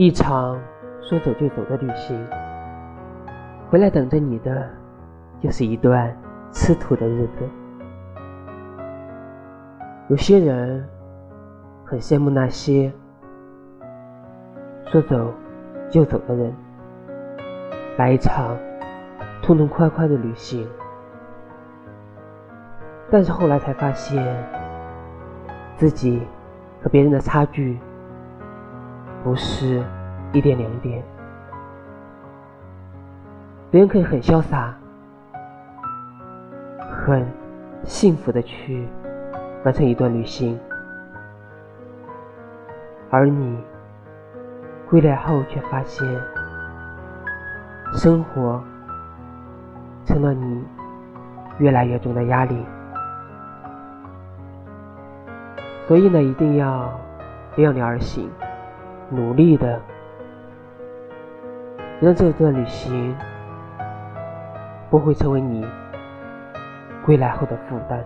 一场说走就走的旅行，回来等着你的，就是一段吃土的日子。有些人很羡慕那些说走就走的人，来一场痛痛快快的旅行。但是后来才发现，自己和别人的差距。不是一点两点，别人可以很潇洒、很幸福的去完成一段旅行，而你归来后却发现，生活成了你越来越重的压力。所以呢，一定要量力而行。努力的，让这段旅行不会成为你归来后的负担。